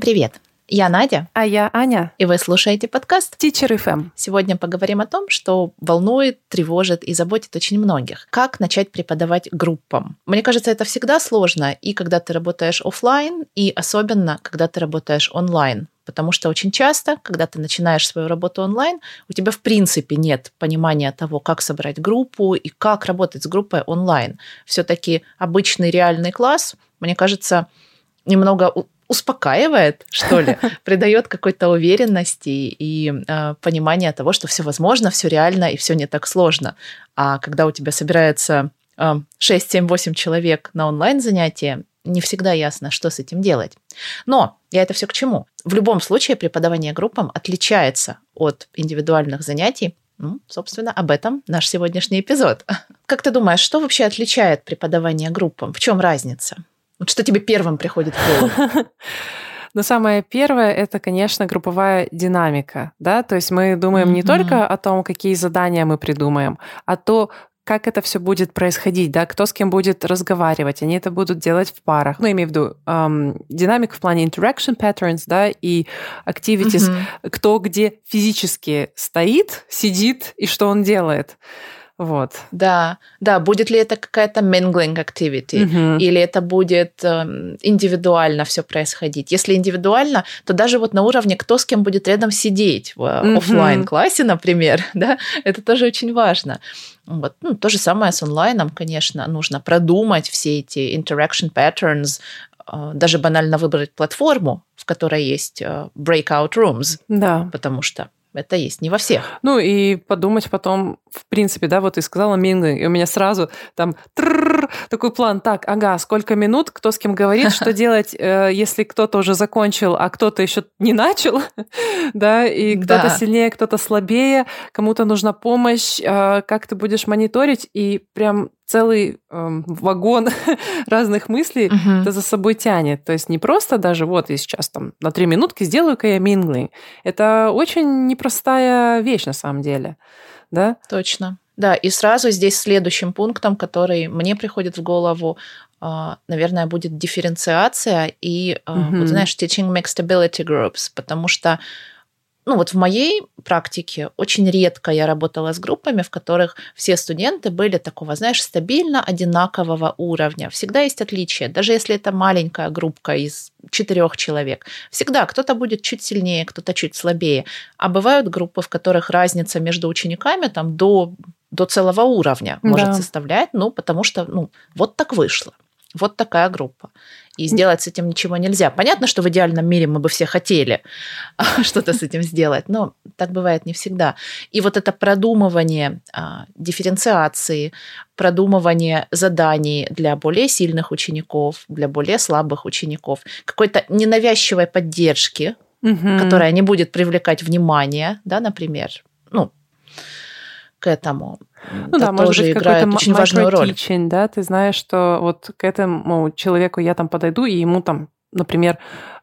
Всем привет! Я Надя. А я Аня. И вы слушаете подкаст Teacher FM. Сегодня поговорим о том, что волнует, тревожит и заботит очень многих. Как начать преподавать группам? Мне кажется, это всегда сложно, и когда ты работаешь офлайн, и особенно, когда ты работаешь онлайн. Потому что очень часто, когда ты начинаешь свою работу онлайн, у тебя в принципе нет понимания того, как собрать группу и как работать с группой онлайн. Все-таки обычный реальный класс, мне кажется, немного успокаивает, что ли, придает какой-то уверенности и э, понимания того, что все возможно, все реально и все не так сложно. А когда у тебя собирается э, 6, 7, 8 человек на онлайн занятия, не всегда ясно, что с этим делать. Но я это все к чему? В любом случае преподавание группам отличается от индивидуальных занятий. Ну, собственно, об этом наш сегодняшний эпизод. Как ты думаешь, что вообще отличает преподавание группам? В чем разница? Вот что тебе первым приходит в голову? Но самое первое это, конечно, групповая динамика, да, то есть мы думаем mm-hmm. не только о том, какие задания мы придумаем, а то, как это все будет происходить, да, кто с кем будет разговаривать, они это будут делать в парах. Ну, имею в виду эм, динамика в плане interaction patterns, да, и activities, mm-hmm. кто где физически стоит, сидит и что он делает. Вот. Да, да, будет ли это какая-то mingling activity, угу. или это будет э, индивидуально все происходить. Если индивидуально, то даже вот на уровне, кто с кем будет рядом сидеть в угу. офлайн классе, например, да, это тоже очень важно. Вот. Ну, то же самое с онлайном, конечно, нужно продумать все эти interaction patterns, э, даже банально выбрать платформу, в которой есть э, breakout rooms, да. потому что это есть не во всех. Ну и подумать потом, в принципе, да, вот ты сказала минглинг, и у меня сразу там такой план, так, ага, сколько минут, кто с кем говорит, что делать, э, если кто-то уже закончил, а кто-то еще не начал, да, и кто-то сильнее, кто-то слабее, кому-то нужна помощь, э, как ты будешь мониторить, и прям целый э, вагон разных мыслей uh-huh. это за собой тянет. То есть не просто даже вот я сейчас там на три минутки сделаю-ка я минглинг. Это очень непростая вещь на самом деле. Да? Точно. Да, и сразу здесь следующим пунктом, который мне приходит в голову, а, наверное, будет дифференциация и, mm-hmm. вот знаешь, teaching mixed ability groups, потому что ну вот в моей практике очень редко я работала с группами, в которых все студенты были такого, знаешь, стабильно одинакового уровня. Всегда есть отличия, даже если это маленькая группа из четырех человек. Всегда кто-то будет чуть сильнее, кто-то чуть слабее. А бывают группы, в которых разница между учениками там до, до целого уровня может да. составлять, ну потому что ну вот так вышло. Вот такая группа. И сделать с этим ничего нельзя. Понятно, что в идеальном мире мы бы все хотели что-то с этим сделать, но так бывает не всегда. И вот это продумывание а, дифференциации, продумывание заданий для более сильных учеников, для более слабых учеников, какой-то ненавязчивой поддержки, угу. которая не будет привлекать внимание, да, например, ну, к этому. Ну да, может быть, играет очень важную роль. да, ты знаешь, что вот к этому человеку я там подойду, и ему там, например,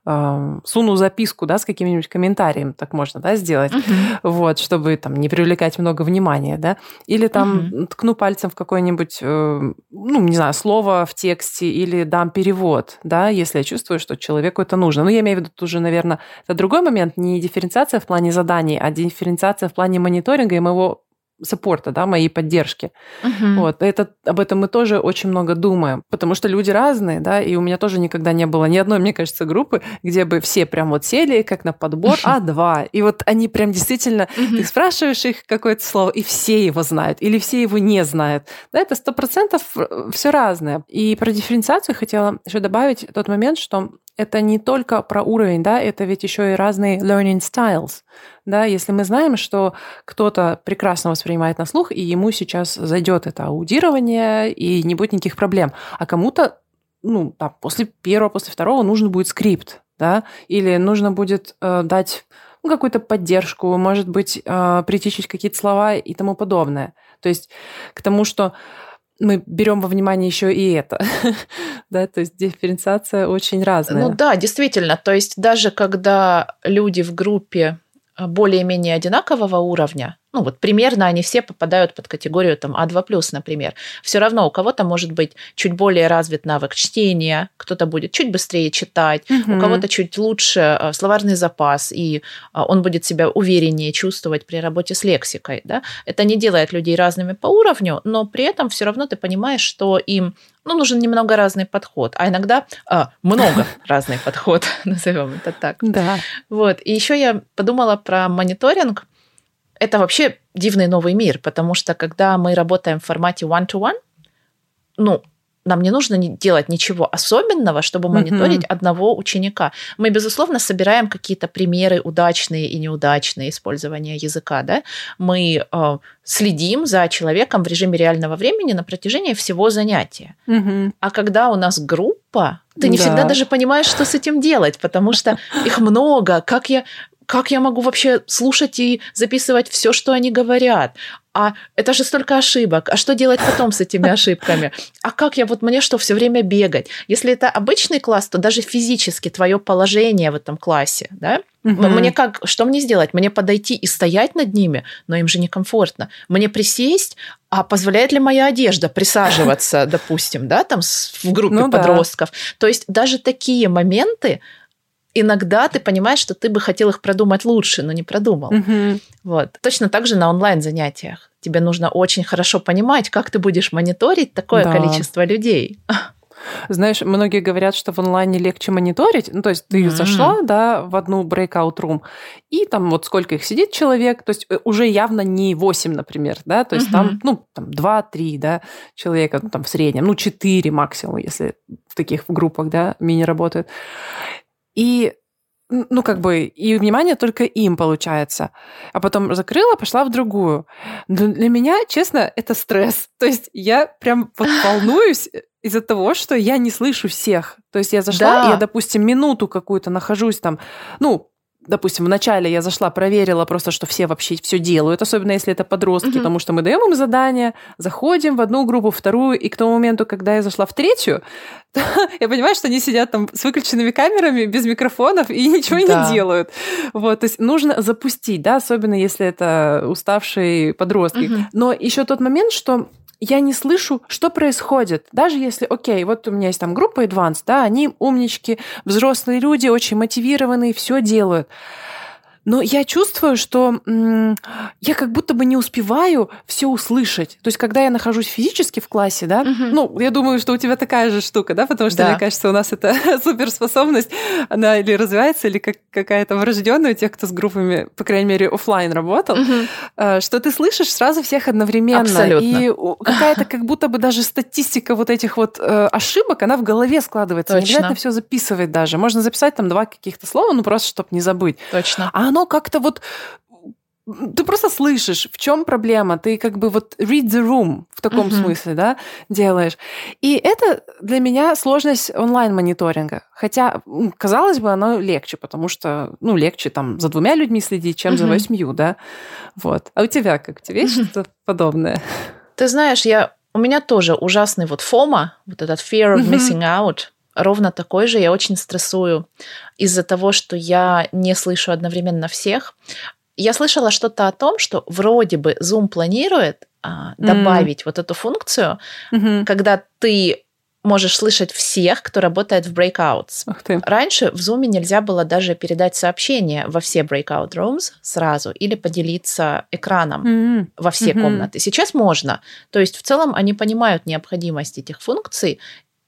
э, суну записку, да, с каким-нибудь комментарием, так можно, да, сделать, uh-huh. вот, чтобы там не привлекать много внимания, да, или там uh-huh. ткну пальцем в какое-нибудь, э, ну, не знаю, слово в тексте, или дам перевод, да, если я чувствую, что человеку это нужно. Ну, я имею в виду уже, наверное, это другой момент, не дифференциация в плане заданий, а дифференциация в плане мониторинга и моего саппорта, да, моей поддержки. Uh-huh. Вот. Это, об этом мы тоже очень много думаем, потому что люди разные, да, и у меня тоже никогда не было ни одной, мне кажется, группы, где бы все прям вот сели, как на подбор, uh-huh. а два. И вот они прям действительно, uh-huh. ты спрашиваешь их какое-то слово, и все его знают, или все его не знают. Да, это сто процентов э, все разное. И про дифференциацию хотела еще добавить тот момент, что это не только про уровень, да, это ведь еще и разные learning styles. Да, если мы знаем, что кто-то прекрасно воспринимает на слух, и ему сейчас зайдет это аудирование, и не будет никаких проблем, а кому-то ну, там, после первого, после второго нужен будет скрипт, да, или нужно будет э, дать ну, какую-то поддержку, может быть, э, притечить какие-то слова и тому подобное. То есть к тому, что мы берем во внимание еще и это. да, то есть дифференциация очень разная. Ну да, действительно. То есть даже когда люди в группе более-менее одинакового уровня, ну вот примерно они все попадают под категорию там А2+, например. Все равно у кого-то может быть чуть более развит навык чтения, кто-то будет чуть быстрее читать, угу. у кого-то чуть лучше э, словарный запас, и э, он будет себя увереннее чувствовать при работе с лексикой. Да? Это не делает людей разными по уровню, но при этом все равно ты понимаешь, что им ну, нужен немного разный подход, а иногда а, много разный подход, назовем это так. Да. Вот. И еще я подумала про мониторинг это вообще дивный новый мир, потому что когда мы работаем в формате one-to-one, ну, нам не нужно делать ничего особенного, чтобы мониторить uh-huh. одного ученика. Мы, безусловно, собираем какие-то примеры удачные и неудачные использования языка. Да? Мы э, следим за человеком в режиме реального времени на протяжении всего занятия. Uh-huh. А когда у нас группа, ты не да. всегда даже понимаешь, что с этим делать, потому что их много. Как я как я могу вообще слушать и записывать все, что они говорят? А это же столько ошибок. А что делать потом с этими ошибками? А как я вот мне что все время бегать? Если это обычный класс, то даже физически твое положение в этом классе, да? Угу. Мне как, что мне сделать? Мне подойти и стоять над ними, но им же некомфортно. Мне присесть, а позволяет ли моя одежда присаживаться, допустим, да, там в группе ну, подростков? Да. То есть даже такие моменты иногда ты понимаешь, что ты бы хотел их продумать лучше, но не продумал. Угу. Вот. Точно так же на онлайн-занятиях. Тебе нужно очень хорошо понимать, как ты будешь мониторить такое да. количество людей. Знаешь, многие говорят, что в онлайне легче мониторить. Ну, то есть ты mm-hmm. зашла, да, в одну breakout room, и там вот сколько их сидит человек, то есть э, уже явно не 8, например, да, то есть mm-hmm. там, ну, там 2-3, да, человека, ну, там в среднем, ну, 4 максимум, если в таких группах, да, мини работают. И ну, как бы, и внимание только им получается. А потом закрыла, пошла в другую. Но для меня, честно, это стресс. То есть я прям вот волнуюсь из-за того, что я не слышу всех. То есть я зашла, да. и я, допустим, минуту какую-то нахожусь там, ну, допустим, вначале я зашла, проверила просто, что все вообще все делают, особенно если это подростки, угу. потому что мы даем им задание, заходим в одну группу, вторую, и к тому моменту, когда я зашла в третью, я понимаю, что они сидят там с выключенными камерами, без микрофонов и ничего да. не делают. Вот, то есть нужно запустить, да, особенно если это уставшие подростки. Угу. Но еще тот момент, что я не слышу, что происходит. Даже если, окей, вот у меня есть там группа Advanced, да, они умнички, взрослые люди, очень мотивированные, все делают. Но я чувствую, что м- я как будто бы не успеваю все услышать. То есть, когда я нахожусь физически в классе, да, угу. ну, я думаю, что у тебя такая же штука, да, потому что, да. мне кажется, у нас это суперспособность, она или развивается, или как, какая-то врожденная у тех, кто с группами, по крайней мере, офлайн работал, угу. что ты слышишь сразу всех одновременно. Абсолютно. И какая-то как будто бы даже статистика вот этих вот э, ошибок, она в голове складывается. Точно. Не обязательно все записывать даже. Можно записать там два каких-то слова, ну, просто чтобы не забыть. Точно. А оно как-то вот ты просто слышишь, в чем проблема, ты как бы вот read the room в таком uh-huh. смысле, да, делаешь. И это для меня сложность онлайн-мониторинга. Хотя, казалось бы, оно легче, потому что, ну, легче там за двумя людьми следить, чем uh-huh. за восьмью, да. Вот. А у тебя как? У тебя есть uh-huh. что-то подобное? Ты знаешь, я у меня тоже ужасный вот фома, вот этот fear of missing out, ровно такой же. Я очень стрессую из-за того, что я не слышу одновременно всех. Я слышала что-то о том, что вроде бы Zoom планирует а, добавить mm. вот эту функцию, mm-hmm. когда ты можешь слышать всех, кто работает в breakouts. Раньше в Zoom нельзя было даже передать сообщение во все breakout rooms сразу или поделиться экраном mm-hmm. во все mm-hmm. комнаты. Сейчас можно. То есть в целом они понимают необходимость этих функций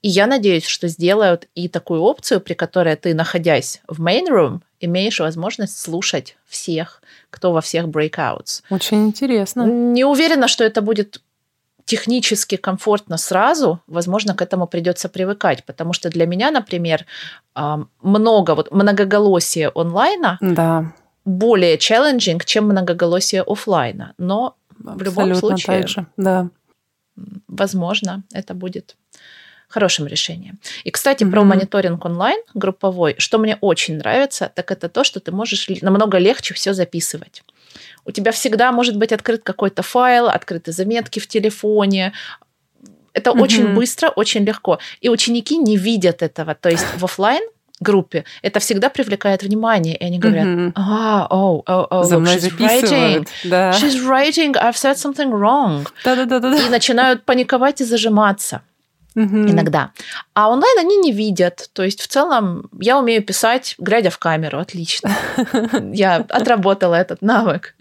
и я надеюсь, что сделают и такую опцию, при которой ты, находясь в main room, имеешь возможность слушать всех, кто во всех breakouts. Очень интересно. Не уверена, что это будет технически комфортно сразу, возможно, к этому придется привыкать, потому что для меня, например, много вот многоголосие онлайна да. более challenging, чем многоголосие офлайна, но Абсолютно в любом случае, так же. Да. возможно, это будет хорошим решением. И, кстати, mm-hmm. про мониторинг онлайн групповой, что мне очень нравится, так это то, что ты можешь намного легче все записывать. У тебя всегда может быть открыт какой-то файл, открыты заметки в телефоне. Это mm-hmm. очень быстро, очень легко. И ученики не видят этого. То есть в офлайн группе, это всегда привлекает внимание, и они говорят, а, о, о, о, За мной she's writing, да. she's writing, I've said something wrong. Да-да-да. И начинают паниковать и зажиматься угу. иногда. А онлайн они не видят. То есть в целом я умею писать, глядя в камеру, отлично. Я отработала этот навык.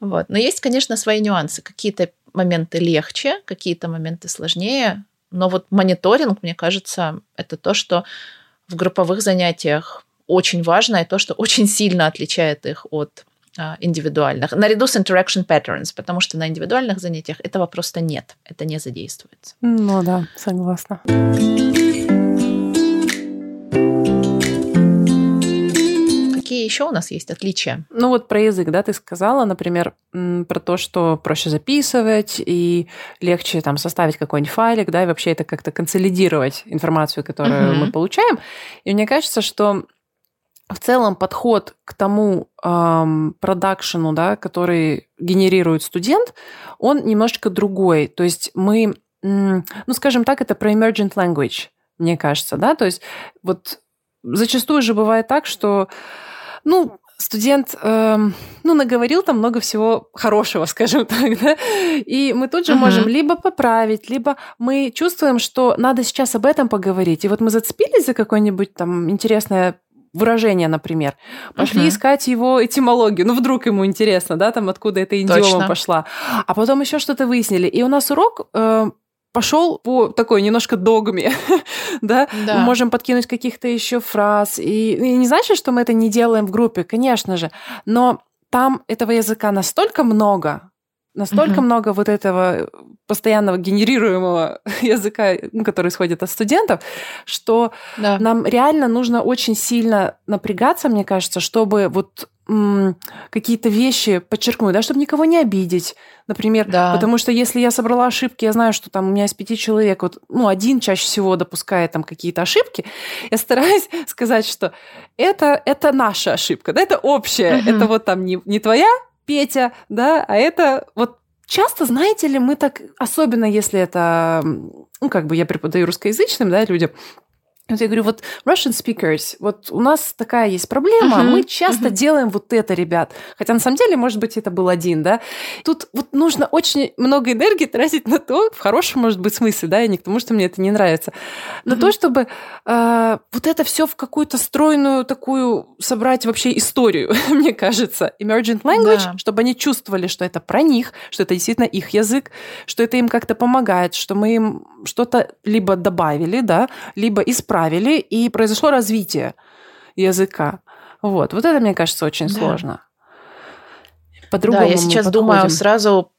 Вот. Но есть, конечно, свои нюансы. Какие-то моменты легче, какие-то моменты сложнее. Но вот мониторинг, мне кажется, это то, что в групповых занятиях очень важно, и то, что очень сильно отличает их от индивидуальных, наряду с interaction patterns, потому что на индивидуальных занятиях этого просто нет, это не задействуется. Ну да, согласна. Какие еще у нас есть отличия? Ну вот про язык, да, ты сказала, например, про то, что проще записывать и легче там составить какой-нибудь файлик, да, и вообще это как-то консолидировать информацию, которую uh-huh. мы получаем. И мне кажется, что в целом подход к тому эм, продакшену, да, который генерирует студент, он немножечко другой. То есть мы, ну, скажем так, это про emergent language, мне кажется, да, то есть вот зачастую же бывает так, что, ну, студент, э, ну, наговорил там много всего хорошего, скажем так, да, и мы тут же uh-huh. можем либо поправить, либо мы чувствуем, что надо сейчас об этом поговорить, и вот мы зацепились за какое-нибудь там интересное выражение, например. Пошли uh-huh. искать его этимологию. Ну, вдруг ему интересно, да, там откуда эта идиома Точно. пошла. А потом еще что-то выяснили. И у нас урок э, пошел по такой немножко догме, да? да, мы можем подкинуть каких-то еще фраз. И, и не значит, что мы это не делаем в группе, конечно же, но там этого языка настолько много, настолько угу. много вот этого постоянного генерируемого языка, ну, который исходит от студентов, что да. нам реально нужно очень сильно напрягаться, мне кажется, чтобы вот какие-то вещи подчеркнуть, да, чтобы никого не обидеть, например, да. потому что если я собрала ошибки, я знаю, что там у меня из пяти человек, вот, ну, один чаще всего допускает там какие-то ошибки, я стараюсь сказать, что это, это наша ошибка, да, это общая, угу. это вот там не, не твоя, Петя, да, а это вот Часто, знаете ли, мы так, особенно если это, ну, как бы я преподаю русскоязычным, да, людям, вот я говорю, вот Russian speakers, вот у нас такая есть проблема, uh-huh, мы часто uh-huh. делаем вот это, ребят. Хотя на самом деле, может быть, это был один, да. Тут вот нужно очень много энергии тратить на то, в хорошем, может быть, смысле, да, и не к тому, что мне это не нравится, на uh-huh. то, чтобы э, вот это все в какую-то стройную такую собрать вообще историю, мне кажется, emergent language, да. чтобы они чувствовали, что это про них, что это действительно их язык, что это им как-то помогает, что мы им что-то либо добавили, да, либо исправили исправили, и произошло развитие языка. Вот, вот это, мне кажется, очень да. сложно. По-другому да, я сейчас думаю сразу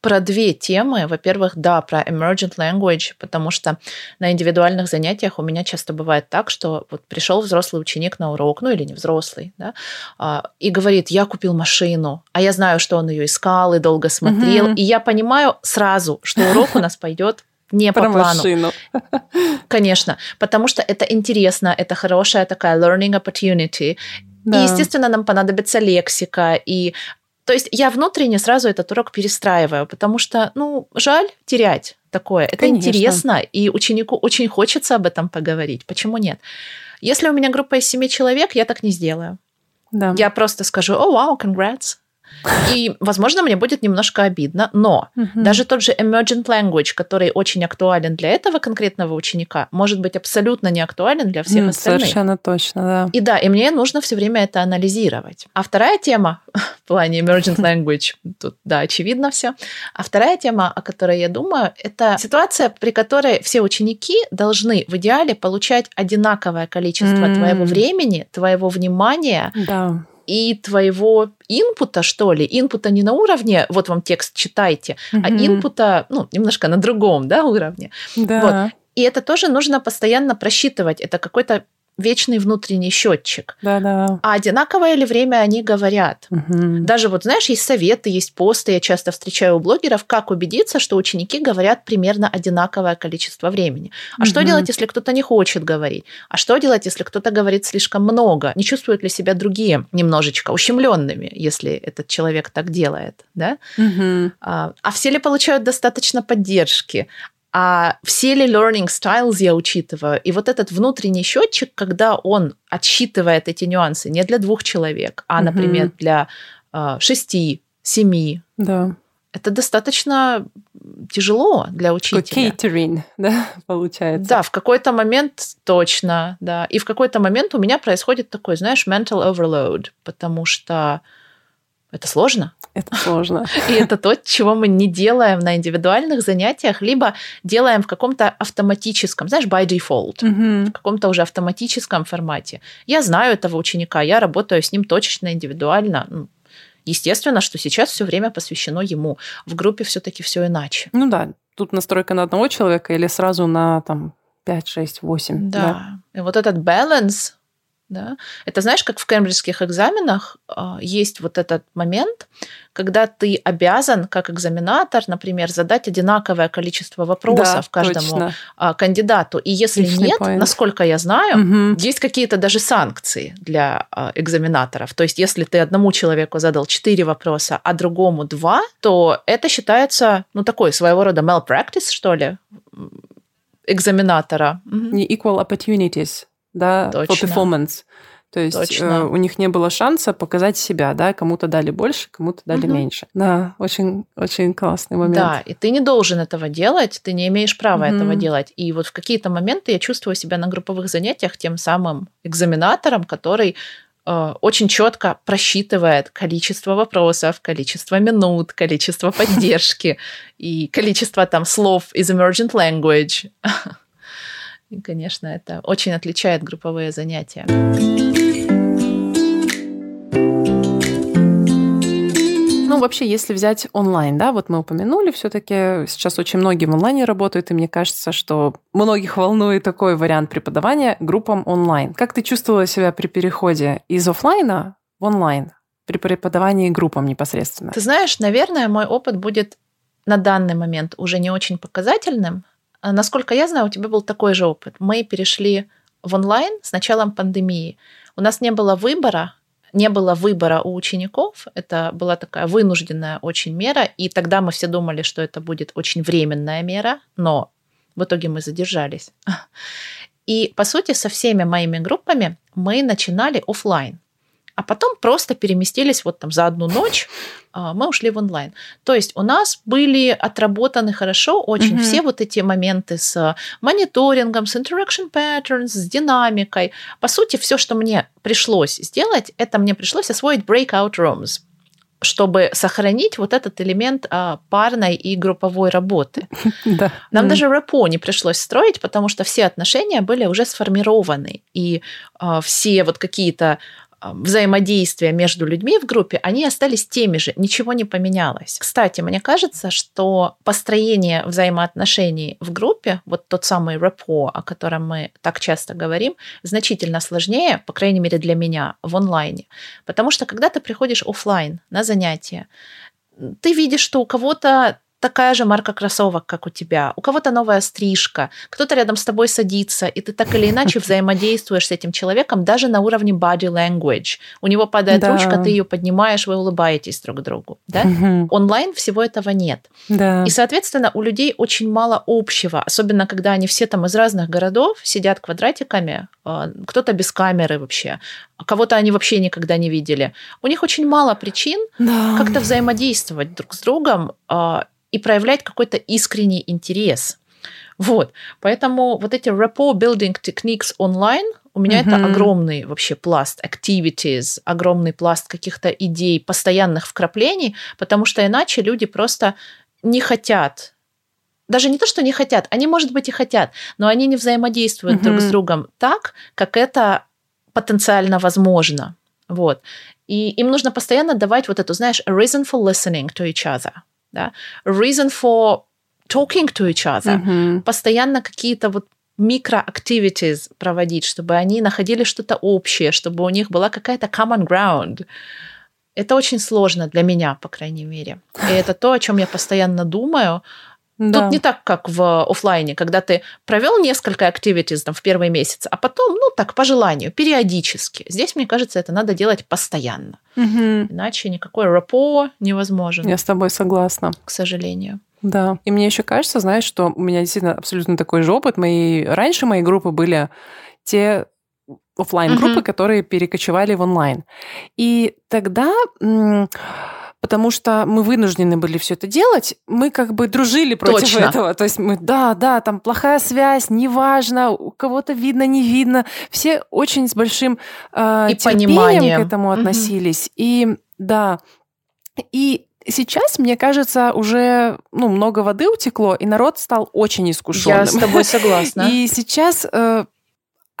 про две темы. Во-первых, да, про emergent language, потому что на индивидуальных занятиях у меня часто бывает так, что вот пришел взрослый ученик на урок, ну или не взрослый, да, а, и говорит, я купил машину, а я знаю, что он ее искал и долго смотрел, угу. и я понимаю сразу, что урок у нас пойдет не Про по плану. Машину. Конечно, потому что это интересно, это хорошая такая learning opportunity. Да. И, естественно, нам понадобится лексика. И то есть я внутренне сразу этот урок перестраиваю, потому что, ну, жаль терять такое. Это Конечно. интересно, и ученику очень хочется об этом поговорить. Почему нет? Если у меня группа из семи человек, я так не сделаю. Да. Я просто скажу, о, вау, congrats, и, возможно, мне будет немножко обидно, но угу. даже тот же emergent language, который очень актуален для этого конкретного ученика, может быть абсолютно не актуален для всех mm, остальных. Совершенно точно, да. И да, и мне нужно все время это анализировать. А вторая тема в плане emergent language, тут, да, очевидно все. А вторая тема, о которой я думаю, это ситуация, при которой все ученики должны в идеале получать одинаковое количество mm. твоего времени, твоего внимания. Да и твоего инпута, что ли, инпута не на уровне, вот вам текст читайте, угу. а инпута, ну, немножко на другом, да, уровне. Да. Вот. И это тоже нужно постоянно просчитывать. Это какой-то вечный внутренний счетчик. Да-да. А одинаковое ли время они говорят? Угу. Даже вот, знаешь, есть советы, есть посты, я часто встречаю у блогеров, как убедиться, что ученики говорят примерно одинаковое количество времени. А угу. что делать, если кто-то не хочет говорить? А что делать, если кто-то говорит слишком много? Не чувствуют ли себя другие немножечко ущемленными, если этот человек так делает? Да? Угу. А, а все ли получают достаточно поддержки? А все ли learning styles я учитываю? И вот этот внутренний счетчик, когда он отсчитывает эти нюансы не для двух человек, а, например, угу. для э, шести, семи. Да. Это достаточно тяжело для учителя. Кейтеринг, да, получается. Да, в какой-то момент точно, да. И в какой-то момент у меня происходит такой, знаешь, mental overload, потому что это сложно. Это сложно. И это то, чего мы не делаем на индивидуальных занятиях, либо делаем в каком-то автоматическом, знаешь, by default, угу. в каком-то уже автоматическом формате. Я знаю этого ученика, я работаю с ним точечно, индивидуально. Ну, естественно, что сейчас все время посвящено ему. В группе все-таки все иначе. Ну да, тут настройка на одного человека или сразу на там 5, 6, 8. Да. да. И вот этот баланс, да? Это знаешь, как в кембриджских экзаменах э, есть вот этот момент, когда ты обязан, как экзаменатор, например, задать одинаковое количество вопросов да, каждому э, кандидату. И если Личный нет, point. насколько я знаю, угу. есть какие-то даже санкции для э, экзаменаторов. То есть, если ты одному человеку задал 4 вопроса, а другому 2, то это считается, ну, такой своего рода malpractice, что ли, экзаменатора. Не equal opportunities да, Точно. for performance. То есть э, у них не было шанса показать себя, да, кому-то дали больше, кому-то дали угу. меньше. Да, очень, очень классный момент. Да, и ты не должен этого делать, ты не имеешь права угу. этого делать. И вот в какие-то моменты я чувствую себя на групповых занятиях тем самым экзаменатором, который э, очень четко просчитывает количество вопросов, количество минут, количество поддержки и количество там слов из emergent language. И, конечно, это очень отличает групповые занятия. Ну, вообще, если взять онлайн, да, вот мы упомянули, все-таки сейчас очень многие в онлайне работают, и мне кажется, что многих волнует такой вариант преподавания группам онлайн. Как ты чувствовала себя при переходе из офлайна в онлайн, при преподавании группам непосредственно? Ты знаешь, наверное, мой опыт будет на данный момент уже не очень показательным, насколько я знаю, у тебя был такой же опыт. Мы перешли в онлайн с началом пандемии. У нас не было выбора, не было выбора у учеников. Это была такая вынужденная очень мера. И тогда мы все думали, что это будет очень временная мера, но в итоге мы задержались. И, по сути, со всеми моими группами мы начинали офлайн а потом просто переместились вот там за одну ночь, а, мы ушли в онлайн. То есть у нас были отработаны хорошо очень mm-hmm. все вот эти моменты с мониторингом, с interaction patterns, с динамикой. По сути, все, что мне пришлось сделать, это мне пришлось освоить breakout rooms чтобы сохранить вот этот элемент а, парной и групповой работы. Да. Нам mm. даже рэпо не пришлось строить, потому что все отношения были уже сформированы, и а, все вот какие-то взаимодействия между людьми в группе, они остались теми же, ничего не поменялось. Кстати, мне кажется, что построение взаимоотношений в группе, вот тот самый рэпо, о котором мы так часто говорим, значительно сложнее, по крайней мере для меня, в онлайне. Потому что когда ты приходишь офлайн на занятия, ты видишь, что у кого-то такая же марка кроссовок, как у тебя, у кого-то новая стрижка, кто-то рядом с тобой садится, и ты так или иначе взаимодействуешь с этим человеком даже на уровне body language. У него падает да. ручка, ты ее поднимаешь, вы улыбаетесь друг другу. Да? Угу. Онлайн всего этого нет. Да. И, соответственно, у людей очень мало общего, особенно когда они все там из разных городов сидят квадратиками, а, кто-то без камеры вообще, а кого-то они вообще никогда не видели. У них очень мало причин да. как-то взаимодействовать друг с другом а, и проявлять какой-то искренний интерес. Вот, поэтому вот эти rapport building techniques онлайн у меня mm-hmm. это огромный вообще пласт activities, огромный пласт каких-то идей, постоянных вкраплений, потому что иначе люди просто не хотят даже не то, что не хотят, они, может быть, и хотят, но они не взаимодействуют mm-hmm. друг с другом так, как это потенциально возможно. Вот. И им нужно постоянно давать вот эту, знаешь, a reason for listening to each other да, reason for talking to each other, mm-hmm. постоянно какие-то вот микроактивитис проводить, чтобы они находили что-то общее, чтобы у них была какая-то common ground. Это очень сложно для меня, по крайней мере. И это то, о чем я постоянно думаю. Да. Тут не так, как в офлайне, когда ты провел несколько activities там, в первый месяц, а потом, ну так, по желанию, периодически. Здесь, мне кажется, это надо делать постоянно. Угу. Иначе никакой рапо невозможен. Я с тобой согласна. К сожалению. Да. И мне еще кажется, знаешь, что у меня действительно абсолютно такой же опыт. Мои... Раньше мои группы были те офлайн группы, mm-hmm. которые перекочевали в онлайн. И тогда потому что мы вынуждены были все это делать, мы как бы дружили против Точно. этого. То есть мы, да, да, там плохая связь, неважно, у кого-то видно, не видно. Все очень с большим э, и терпением пониманием. к этому относились. Угу. И да, и Сейчас, мне кажется, уже ну, много воды утекло, и народ стал очень искушенным. Я с тобой согласна. И сейчас э,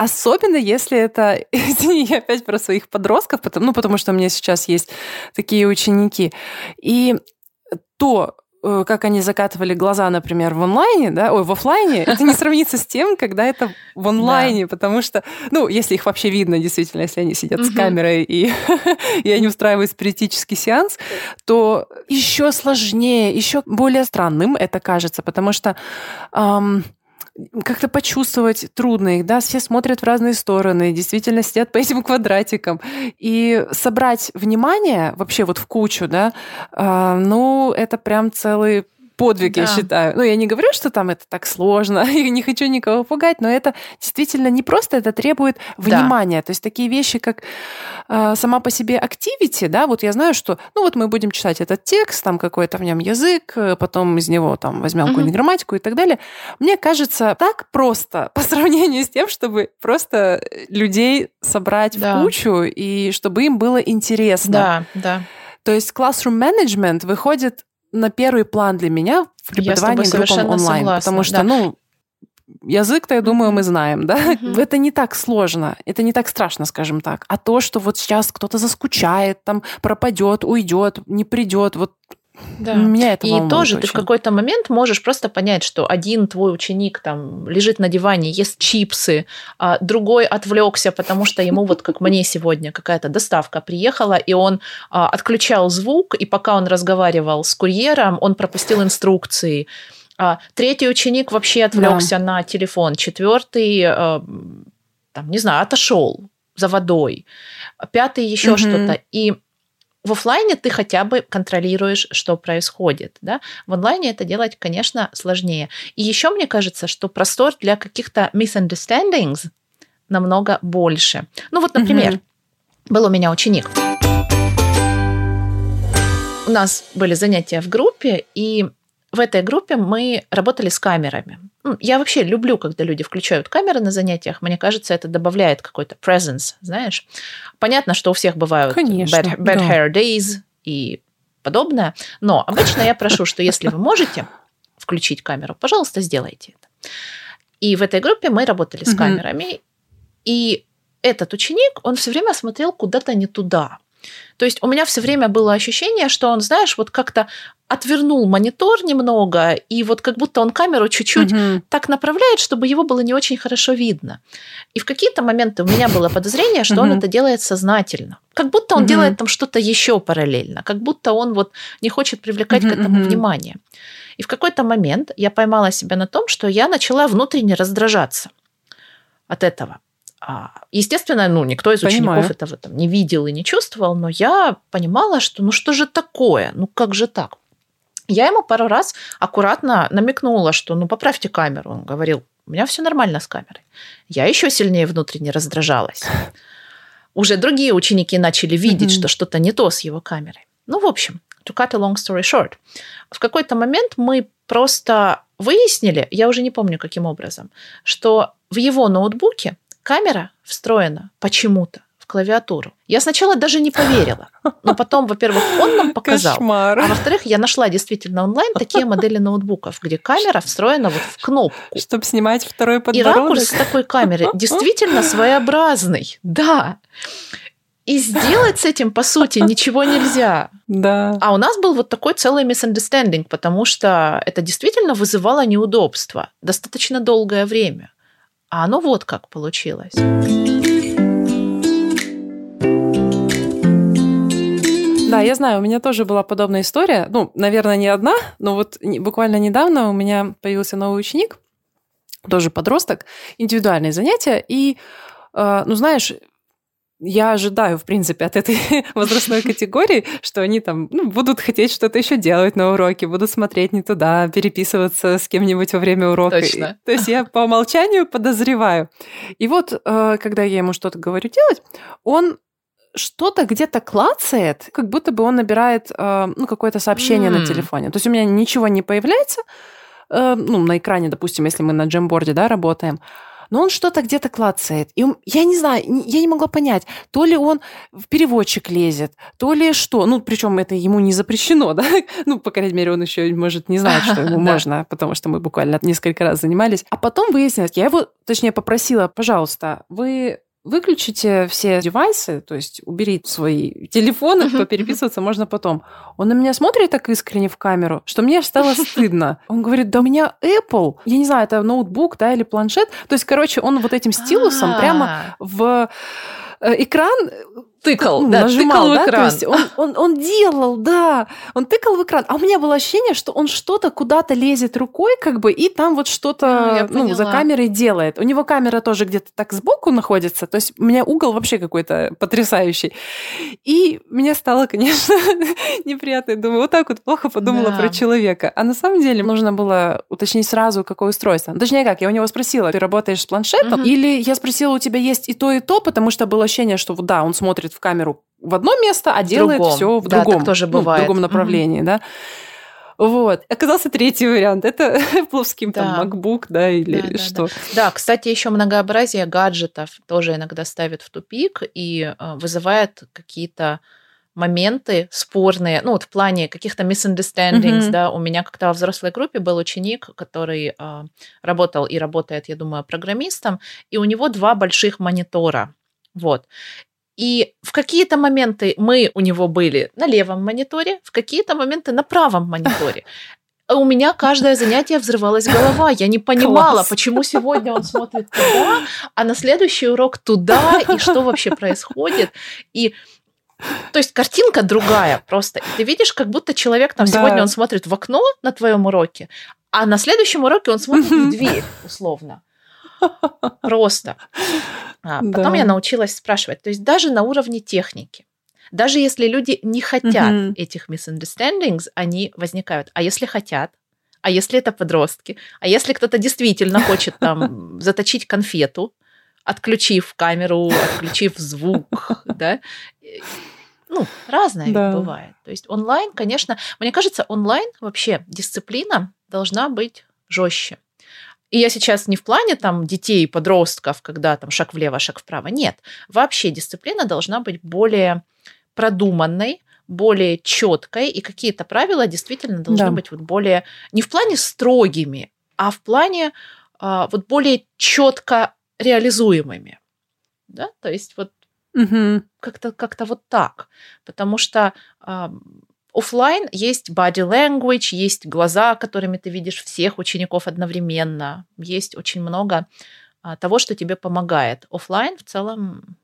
Особенно если это, извини, я опять про своих подростков, потому, ну, потому что у меня сейчас есть такие ученики. И то, э, как они закатывали глаза, например, в онлайне, да, ой, в офлайне, это не сравнится с тем, когда это в онлайне, да. потому что, ну, если их вообще видно, действительно, если они сидят с камерой и, и они устраивают спиритический сеанс, то еще сложнее, еще более странным это кажется, потому что эм, как-то почувствовать трудно их, да, все смотрят в разные стороны, действительно сидят по этим квадратикам. И собрать внимание вообще вот в кучу, да, э, ну, это прям целый подвиг, да. я считаю. Ну, я не говорю, что там это так сложно, и не хочу никого пугать, но это действительно не просто, это требует внимания. Да. То есть такие вещи, как э, сама по себе activity, да, вот я знаю, что, ну, вот мы будем читать этот текст, там какой-то в нем язык, э, потом из него там возьмем угу. какую-нибудь грамматику и так далее. Мне кажется, так просто по сравнению с тем, чтобы просто людей собрать да. в кучу и чтобы им было интересно. Да, да. То есть classroom management выходит на первый план для меня в преподавании группам онлайн. Согласна, потому что, да. ну, язык-то, я думаю, мы знаем, да? Mm-hmm. Это не так сложно, это не так страшно, скажем так. А то, что вот сейчас кто-то заскучает, там пропадет, уйдет, не придет, вот да. Меня это и тоже очень. ты в какой-то момент можешь просто понять, что один твой ученик там лежит на диване, ест чипсы, а другой отвлекся, потому что ему вот как мне сегодня какая-то доставка приехала, и он а, отключал звук, и пока он разговаривал с курьером, он пропустил инструкции. А, третий ученик вообще отвлекся да. на телефон, четвертый, а, там, не знаю, отошел за водой, пятый еще угу. что-то. И в офлайне ты хотя бы контролируешь, что происходит. Да? В онлайне это делать, конечно, сложнее. И еще мне кажется, что простор для каких-то misunderstandings намного больше. Ну вот, например, mm был у меня ученик. У нас были занятия в группе, и в этой группе мы работали с камерами. Я вообще люблю, когда люди включают камеры на занятиях. Мне кажется, это добавляет какой-то presence, знаешь. Понятно, что у всех бывают Конечно, bad, bad да. hair days и подобное, но обычно я прошу, что если вы можете включить камеру, пожалуйста, сделайте это. И в этой группе мы работали с камерами, и этот ученик, он все время смотрел куда-то не туда. То есть у меня все время было ощущение, что он, знаешь, вот как-то отвернул монитор немного, и вот как будто он камеру чуть-чуть угу. так направляет, чтобы его было не очень хорошо видно. И в какие-то моменты у меня было подозрение, что угу. он это делает сознательно. Как будто он угу. делает там что-то еще параллельно, как будто он вот не хочет привлекать угу, к этому угу. внимание. И в какой-то момент я поймала себя на том, что я начала внутренне раздражаться от этого. А, естественно, ну, никто из Понимаю. учеников этого там не видел и не чувствовал, но я понимала, что ну что же такое, ну как же так? Я ему пару раз аккуратно намекнула, что ну поправьте камеру. Он говорил, у меня все нормально с камерой. Я еще сильнее внутренне раздражалась. Уже другие ученики начали видеть, mm-hmm. что что-то не то с его камерой. Ну, в общем, to cut a long story short, в какой-то момент мы просто выяснили, я уже не помню каким образом, что в его ноутбуке камера встроена почему-то в клавиатуру. Я сначала даже не поверила. Но потом, во-первых, он нам показал. Кошмар. А во-вторых, я нашла действительно онлайн такие модели ноутбуков, где камера встроена вот в кнопку. Чтобы снимать второй подбородок. И ракурс такой камеры действительно своеобразный. Да. И сделать с этим, по сути, ничего нельзя. Да. А у нас был вот такой целый misunderstanding, потому что это действительно вызывало неудобства достаточно долгое время. А оно вот как получилось. Да, я знаю, у меня тоже была подобная история. Ну, наверное, не одна, но вот буквально недавно у меня появился новый ученик, тоже подросток, индивидуальные занятия. И, э, ну, знаешь, я ожидаю, в принципе, от этой возрастной категории, что они там ну, будут хотеть что-то еще делать на уроке, будут смотреть не туда, переписываться с кем-нибудь во время урока. Точно. То есть я по умолчанию подозреваю. И вот, э, когда я ему что-то говорю делать, он что-то где-то клацает, как будто бы он набирает э, ну, какое-то сообщение mm. на телефоне. То есть у меня ничего не появляется, э, ну, на экране, допустим, если мы на джемборде, да, работаем, но он что-то где-то клацает. И я не знаю, я не могла понять, то ли он в переводчик лезет, то ли что. Ну, причем это ему не запрещено, да? Ну, по крайней мере, он еще, может, не знает, что ему можно, потому что мы буквально несколько раз занимались. А потом выяснилось, я его, точнее, попросила, пожалуйста, вы выключите все девайсы, то есть убери свои телефоны, uh-huh. переписываться можно потом. Он на меня смотрит так искренне в камеру, что мне стало стыдно. Он говорит, да у меня Apple, я не знаю, это ноутбук, да, или планшет. То есть, короче, он вот этим стилусом прямо в экран тыкал, ну, да, нажимал, тыкал в экран. То есть он, он, он делал, да, он тыкал в экран. А у меня было ощущение, что он что-то куда-то лезет рукой, как бы, и там вот что-то ну, ну, за камерой делает. У него камера тоже где-то так сбоку находится, то есть у меня угол вообще какой-то потрясающий. И мне стало, конечно, неприятно. Думаю, вот так вот плохо подумала да. про человека. А на самом деле нужно было уточнить сразу, какое устройство. Точнее как, я у него спросила, ты работаешь с планшетом? Угу. Или я спросила, у тебя есть и то, и то, потому что было ощущение, что да, он смотрит в камеру в одно место, а в делает другом. все в другом, да, тоже бывает. Ну, в другом направлении, mm-hmm. да. Вот. Оказался третий вариант. Это плоским да. там MacBook, да, или да, что. Да, да. да, кстати, еще многообразие гаджетов тоже иногда ставит в тупик и э, вызывает какие-то моменты спорные, ну вот в плане каких-то misunderstandings, mm-hmm. да, у меня как-то во взрослой группе был ученик, который э, работал и работает, я думаю, программистом, и у него два больших монитора, вот. И в какие-то моменты мы у него были на левом мониторе, в какие-то моменты на правом мониторе. А у меня каждое занятие взрывалась голова. Я не понимала, Класс. почему сегодня он смотрит туда, а на следующий урок туда, и что вообще происходит. И то есть картинка другая просто. И ты видишь, как будто человек там да. сегодня он смотрит в окно на твоем уроке, а на следующем уроке он смотрит в дверь, условно. Просто. А, потом да. я научилась спрашивать. То есть даже на уровне техники. Даже если люди не хотят mm-hmm. этих misunderstandings, они возникают. А если хотят? А если это подростки? А если кто-то действительно хочет там заточить конфету, отключив камеру, отключив звук, да? Ну, разное да. бывает. То есть онлайн, конечно, мне кажется, онлайн вообще дисциплина должна быть жестче. И я сейчас не в плане там детей, подростков, когда там шаг влево, шаг вправо. Нет. Вообще дисциплина должна быть более продуманной, более четкой, и какие-то правила действительно должны да. быть вот более не в плане строгими, а в плане а, вот более четко реализуемыми. Да? То есть вот угу. как-то как вот так. Потому что а, Оффлайн есть body language, есть глаза, которыми ты видишь всех учеников одновременно. Есть очень много а, того, что тебе помогает. Оффлайн в целом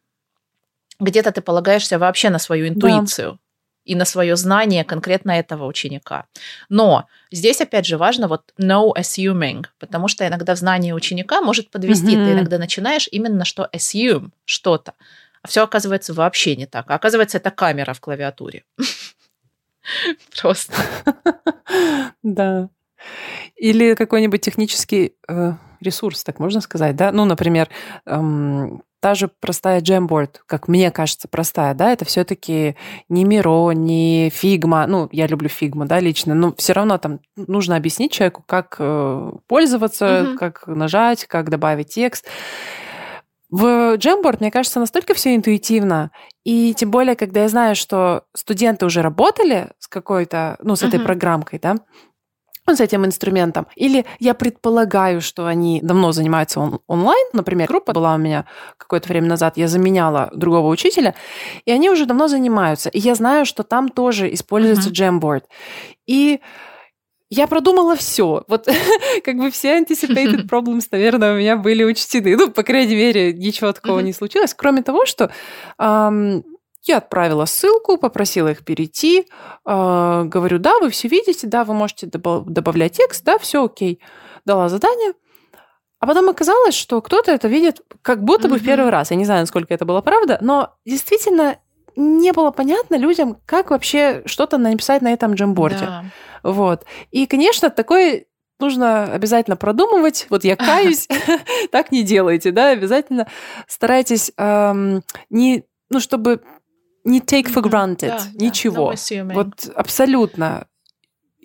где-то ты полагаешься вообще на свою интуицию. Да и на свое знание конкретно этого ученика. Но здесь, опять же, важно вот no assuming, потому что иногда знание ученика может подвести. Mm-hmm. Ты иногда начинаешь именно что assume что-то, а все оказывается вообще не так. А оказывается, это камера в клавиатуре. Просто. Да. Или какой-нибудь технический э, ресурс, так можно сказать, да? Ну, например, эм, та же простая Jamboard, как мне кажется, простая, да, это все-таки не Miro, не Figma, ну, я люблю Figma, да, лично, но все равно там нужно объяснить человеку, как э, пользоваться, угу. как нажать, как добавить текст. В Jamboard, мне кажется, настолько все интуитивно. И тем более, когда я знаю, что студенты уже работали с какой-то, ну, с этой uh-huh. программкой, да, с этим инструментом. Или я предполагаю, что они давно занимаются он- онлайн. Например, группа была у меня какое-то время назад, я заменяла другого учителя, и они уже давно занимаются. И я знаю, что там тоже используется uh-huh. Jamboard. И я продумала все. Вот как бы все anticipated problems, наверное, у меня были учтены. Ну, по крайней мере, ничего такого не случилось. Кроме того, что эм, я отправила ссылку, попросила их перейти. Э, говорю, да, вы все видите, да, вы можете добавлять текст, да, все окей. Дала задание. А потом оказалось, что кто-то это видит как будто бы mm-hmm. в первый раз. Я не знаю, насколько это было правда, но действительно не было понятно людям, как вообще что-то написать на этом джемборде. Да. Вот. И, конечно, такой нужно обязательно продумывать. Вот я каюсь, так не делайте, да, обязательно старайтесь не, ну, чтобы не take for granted ничего. вот абсолютно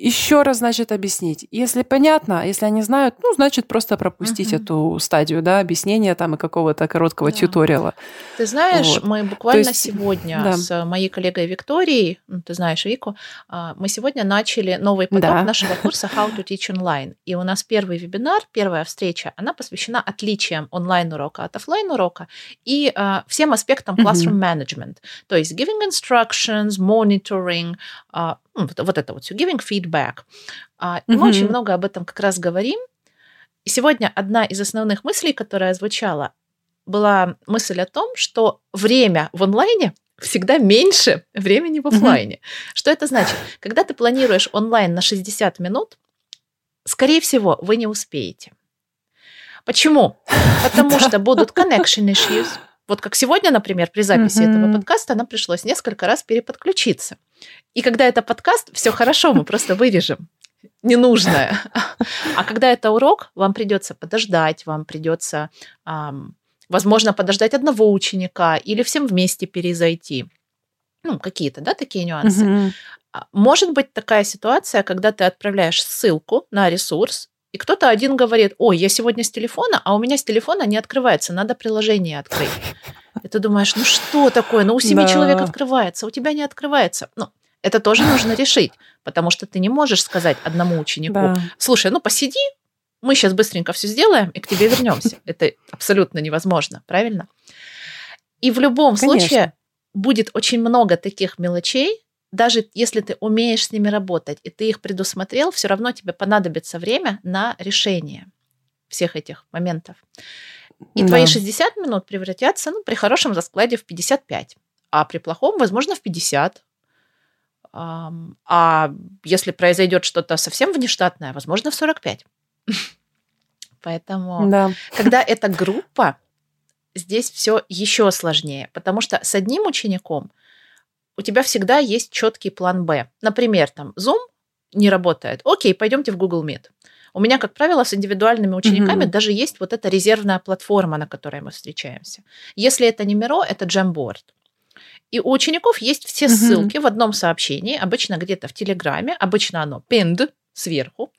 еще раз, значит, объяснить. Если понятно, если они знают, ну, значит, просто пропустить uh-huh. эту стадию, да, объяснения там и какого-то короткого да. тьюториала. Ты знаешь, вот. мы буквально есть, сегодня да. с моей коллегой Викторией, ну, ты знаешь Вику, а, мы сегодня начали новый поток да. нашего курса How to Teach Online. И у нас первый вебинар, первая встреча, она посвящена отличиям онлайн-урока от офлайн-урока и uh, всем аспектам classroom uh-huh. management. То есть giving instructions, monitoring, вот, вот это вот все, giving feedback. Mm-hmm. Мы очень много об этом как раз говорим. И сегодня одна из основных мыслей, которая звучала, была мысль о том, что время в онлайне всегда меньше времени в офлайне. Mm-hmm. Что это значит? Когда ты планируешь онлайн на 60 минут, скорее всего, вы не успеете. Почему? Потому что будут connection issues. Вот как сегодня, например, при записи этого подкаста нам пришлось несколько раз переподключиться. И когда это подкаст, все хорошо, мы просто вырежем ненужное. А когда это урок, вам придется подождать, вам придется, возможно, подождать одного ученика или всем вместе перезайти. Ну, какие-то, да, такие нюансы. Mm-hmm. Может быть такая ситуация, когда ты отправляешь ссылку на ресурс, и кто-то один говорит, ой, я сегодня с телефона, а у меня с телефона не открывается, надо приложение открыть. И ты думаешь, ну что такое, ну у семи да. человек открывается, у тебя не открывается. Ну, это тоже нужно решить, потому что ты не можешь сказать одному ученику, да. слушай, ну посиди, мы сейчас быстренько все сделаем и к тебе вернемся. Это абсолютно невозможно, правильно? И в любом Конечно. случае будет очень много таких мелочей, даже если ты умеешь с ними работать и ты их предусмотрел, все равно тебе понадобится время на решение всех этих моментов. И да. твои 60 минут превратятся, ну, при хорошем раскладе в 55, а при плохом, возможно, в 50, а если произойдет что-то совсем внештатное, возможно, в 45. Поэтому, да. когда это группа, здесь все еще сложнее, потому что с одним учеником у тебя всегда есть четкий план Б. Например, там Zoom не работает. Окей, пойдемте в Google Meet. У меня, как правило, с индивидуальными учениками mm-hmm. даже есть вот эта резервная платформа, на которой мы встречаемся. Если это не Миро, это Jamboard. И у учеников есть все ссылки mm-hmm. в одном сообщении, обычно где-то в Телеграме, обычно оно pinned сверху.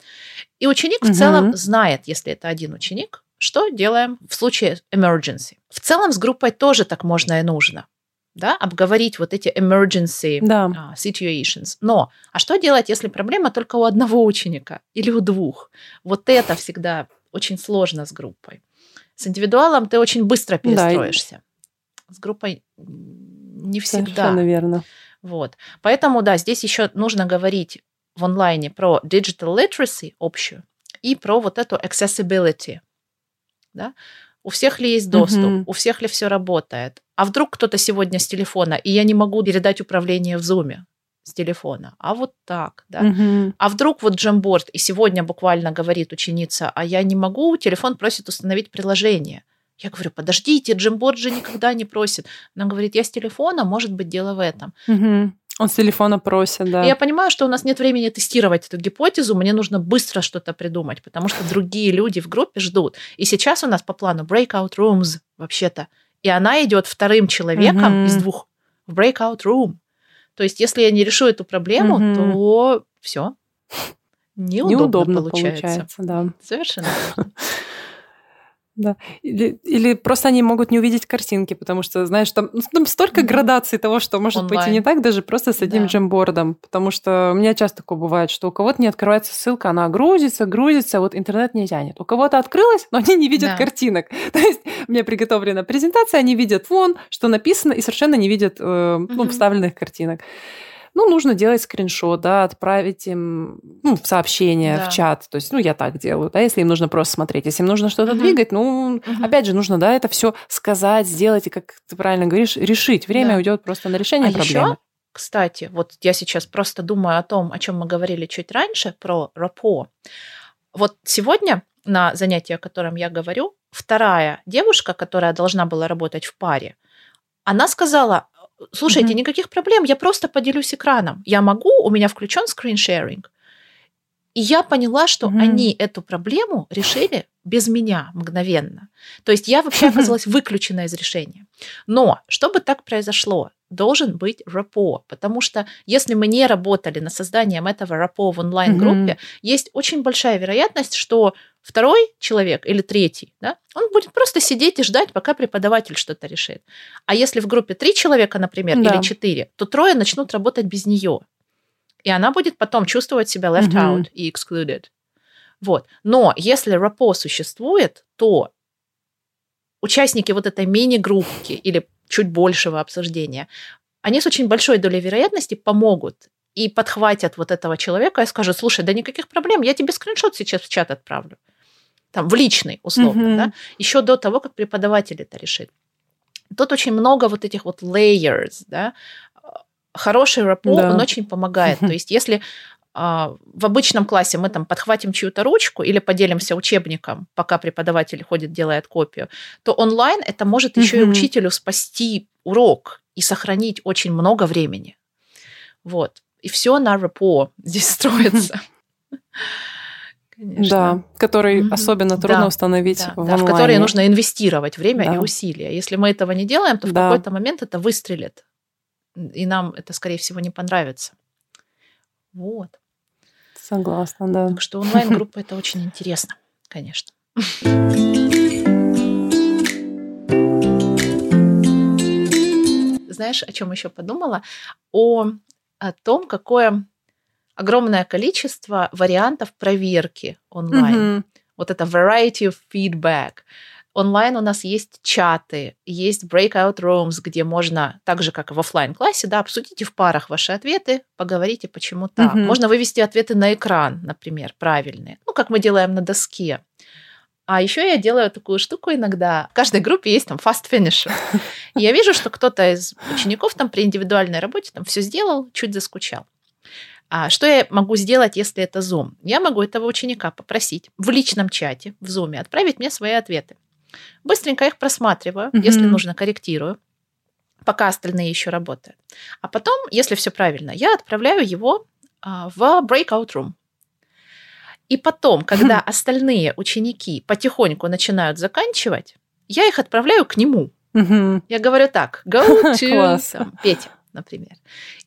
И ученик mm-hmm. в целом знает, если это один ученик, что делаем в случае emergency. В целом с группой тоже так можно и нужно. Да, обговорить вот эти emergency да. uh, situations. Но, а что делать, если проблема только у одного ученика или у двух? Вот это всегда очень сложно с группой. С индивидуалом ты очень быстро перестроишься. Да. С группой не всегда. Совершенно верно. Вот. Поэтому, да, здесь еще нужно говорить в онлайне про digital literacy общую и про вот эту accessibility. Да? У всех ли есть доступ, угу. у всех ли все работает. А вдруг кто-то сегодня с телефона, и я не могу передать управление в Zoom с телефона, а вот так, да. Угу. А вдруг вот Jamboard, и сегодня буквально говорит ученица, а я не могу, телефон просит установить приложение. Я говорю, подождите, Джимборд же никогда не просит. Она говорит, я с телефона, может быть, дело в этом. Угу. Он с телефона просит, да. И я понимаю, что у нас нет времени тестировать эту гипотезу, мне нужно быстро что-то придумать, потому что другие люди в группе ждут. И сейчас у нас по плану breakout rooms вообще-то. И она идет вторым человеком угу. из двух в breakout room. То есть, если я не решу эту проблему, угу. то все. Неудобно, Неудобно получается. получается да. Совершенно. Да. Или, или просто они могут не увидеть картинки, потому что, знаешь, там, ну, там столько mm-hmm. градаций того, что может Онлайн. быть и не так, даже просто с одним да. джембордом. Потому что у меня часто такое бывает, что у кого-то не открывается ссылка, она грузится, грузится, вот интернет не тянет. У кого-то открылась, но они не видят да. картинок. То есть у меня приготовлена презентация, они видят фон, что написано, и совершенно не видят э, mm-hmm. ну, вставленных картинок ну, нужно делать скриншот, да, отправить им ну, сообщение, да. в чат. То есть, ну, я так делаю, да, если им нужно просто смотреть. Если им нужно что-то угу. двигать, ну, угу. опять же, нужно, да, это все сказать, сделать, и, как ты правильно говоришь, решить. Время да. уйдет просто на решение а проблемы. Еще, кстати, вот я сейчас просто думаю о том, о чем мы говорили чуть раньше, про рапо. Вот сегодня на занятии, о котором я говорю, вторая девушка, которая должна была работать в паре, она сказала, слушайте, mm-hmm. никаких проблем, я просто поделюсь экраном. Я могу, у меня включен скриншеринг. И я поняла, что mm-hmm. они эту проблему решили без меня мгновенно. То есть я вообще оказалась выключена из решения. Но чтобы так произошло, должен быть рапо, потому что если мы не работали над созданием этого рапо в онлайн-группе, mm-hmm. есть очень большая вероятность, что второй человек или третий, да, он будет просто сидеть и ждать, пока преподаватель что-то решит. А если в группе три человека, например, да. или четыре, то трое начнут работать без нее. И она будет потом чувствовать себя left mm-hmm. out и excluded. Вот. Но если рапо существует, то участники вот этой мини-группки или чуть большего обсуждения, они с очень большой долей вероятности помогут и подхватят вот этого человека и скажут, слушай, да никаких проблем, я тебе скриншот сейчас в чат отправлю. Там, в личный, условно, mm-hmm. да, еще до того, как преподаватель это решит. Тут очень много вот этих вот layers, да, хороший рапо, да. он очень помогает. То есть, если в обычном классе мы там подхватим чью-то ручку или поделимся учебником, пока преподаватель ходит, делает копию, то онлайн это может еще и учителю спасти урок и сохранить очень много времени. Вот. И все на репо здесь строится. Конечно. Да, который mm-hmm. особенно трудно да, установить да, в да, в которые нужно инвестировать время да. и усилия. Если мы этого не делаем, то в да. какой-то момент это выстрелит, и нам это, скорее всего, не понравится. Вот. Согласна, да. Так что онлайн-группа это очень интересно, конечно. Знаешь, о чем еще подумала? О, о том, какое огромное количество вариантов проверки онлайн. Mm-hmm. Вот это variety of feedback. Онлайн у нас есть чаты, есть breakout rooms, где можно, так же, как и в офлайн классе да, обсудите в парах ваши ответы, поговорите, почему так. Угу. Можно вывести ответы на экран, например, правильные. Ну, как мы делаем на доске. А еще я делаю такую штуку иногда. В каждой группе есть там fast finisher. И я вижу, что кто-то из учеников там при индивидуальной работе там все сделал, чуть заскучал. А что я могу сделать, если это Zoom? Я могу этого ученика попросить в личном чате, в Zoom, отправить мне свои ответы. Быстренько их просматриваю, mm-hmm. если нужно, корректирую, пока остальные еще работают. А потом, если все правильно, я отправляю его а, в breakout room. И потом, когда остальные ученики потихоньку начинают заканчивать, я их отправляю к нему. Я говорю так, go to там, Петя, например.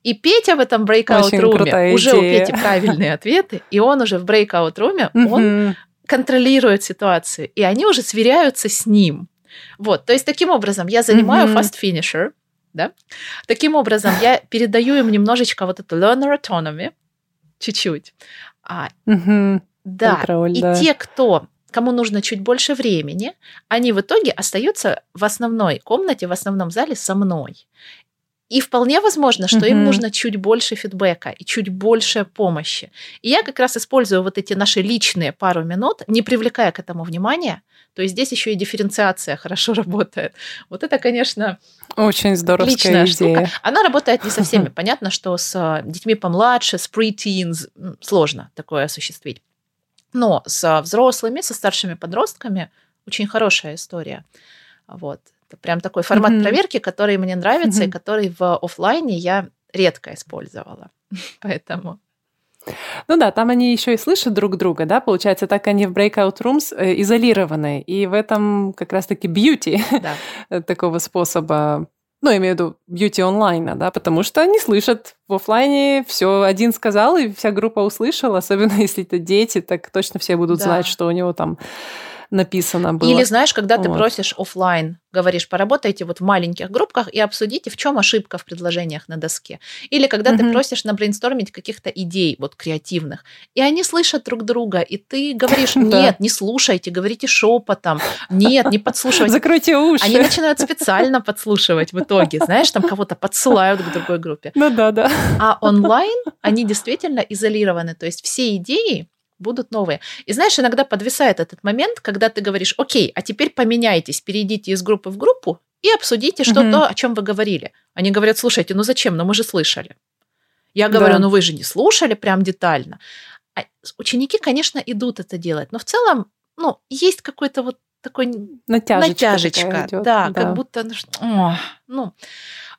И Петя в этом breakout роуме уже у Пети правильные ответы, и он уже в breakout роуме, он контролирует ситуацию, и они уже сверяются с ним. Вот, то есть таким образом я занимаю mm-hmm. fast finisher, да? Таким образом я передаю им немножечко вот эту learner autonomy, чуть-чуть. А, mm-hmm. Да, Контроль, и да. те, кто кому нужно чуть больше времени, они в итоге остаются в основной комнате, в основном зале со мной. И вполне возможно, что mm-hmm. им нужно чуть больше фидбэка и чуть больше помощи. И я как раз использую вот эти наши личные пару минут, не привлекая к этому внимания. То есть здесь еще и дифференциация хорошо работает. Вот это, конечно, очень здоровская идея. штука. Она работает не со всеми. Понятно, что с э, детьми помладше, с pre-teens сложно такое осуществить. Но с взрослыми, со старшими подростками очень хорошая история. Вот. Это прям такой формат mm-hmm. проверки, который мне нравится mm-hmm. и который в офлайне я редко использовала. Поэтому ну да, там они еще и слышат друг друга, да, получается, так они в breakout rooms э, изолированы, и в этом как раз-таки бьюти да. такого способа, ну, я имею в виду бьюти онлайна, да, потому что они слышат в офлайне, все один сказал, и вся группа услышала, особенно если это дети, так точно все будут да. знать, что у него там написано было. Или знаешь, когда вот. ты просишь офлайн, говоришь, поработайте вот в маленьких группках и обсудите, в чем ошибка в предложениях на доске. Или когда угу. ты просишь набрейнстормить каких-то идей вот креативных, и они слышат друг друга, и ты говоришь, нет, не слушайте, говорите шепотом, нет, не подслушивайте. Закройте уши. Они начинают специально подслушивать в итоге, знаешь, там кого-то подсылают к другой группе. Ну да, да. А онлайн они действительно изолированы, то есть все идеи будут новые. И знаешь, иногда подвисает этот момент, когда ты говоришь, окей, а теперь поменяйтесь, перейдите из группы в группу и обсудите что-то, о чем вы говорили. Они говорят, слушайте, ну зачем, ну мы же слышали. Я говорю, да. ну вы же не слушали прям детально. А ученики, конечно, идут это делать, но в целом ну, есть какой-то вот такой натяжечка, натяжечка идет, да, да, как будто, ну, ну,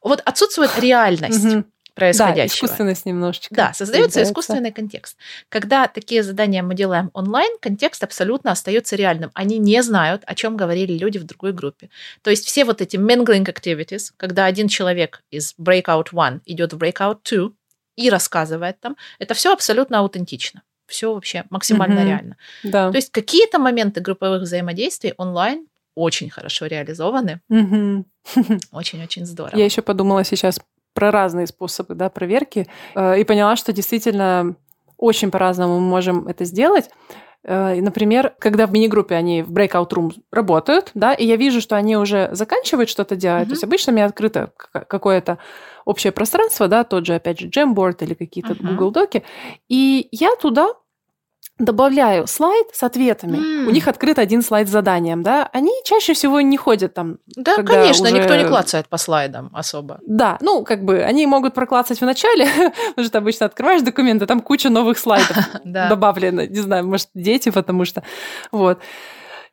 вот отсутствует реальность происходящего. Да, искусственность немножечко. Да, создается искусственный контекст. Когда такие задания мы делаем онлайн, контекст абсолютно остается реальным. Они не знают, о чем говорили люди в другой группе. То есть все вот эти mingling activities, когда один человек из breakout one идет в breakout two и рассказывает там, это все абсолютно аутентично. Все вообще максимально mm-hmm. реально. Да. То есть какие-то моменты групповых взаимодействий онлайн очень хорошо реализованы. Очень-очень здорово. Я еще подумала сейчас про разные способы да, проверки э, и поняла, что действительно очень по-разному мы можем это сделать. Э, например, когда в мини-группе они в breakout room работают, да, и я вижу, что они уже заканчивают что-то делать, mm-hmm. то есть обычно у меня открыто какое-то общее пространство, да, тот же, опять же, Jamboard или какие-то uh-huh. Google Доки, и я туда добавляю слайд с ответами. Mm. У них открыт один слайд с заданием, да. Они чаще всего не ходят там. Да, конечно, уже... никто не клацает по слайдам особо. Да, ну, как бы они могут проклацать в начале, потому что обычно открываешь документы, там куча новых слайдов добавлено. Не знаю, может, дети, потому что... Вот.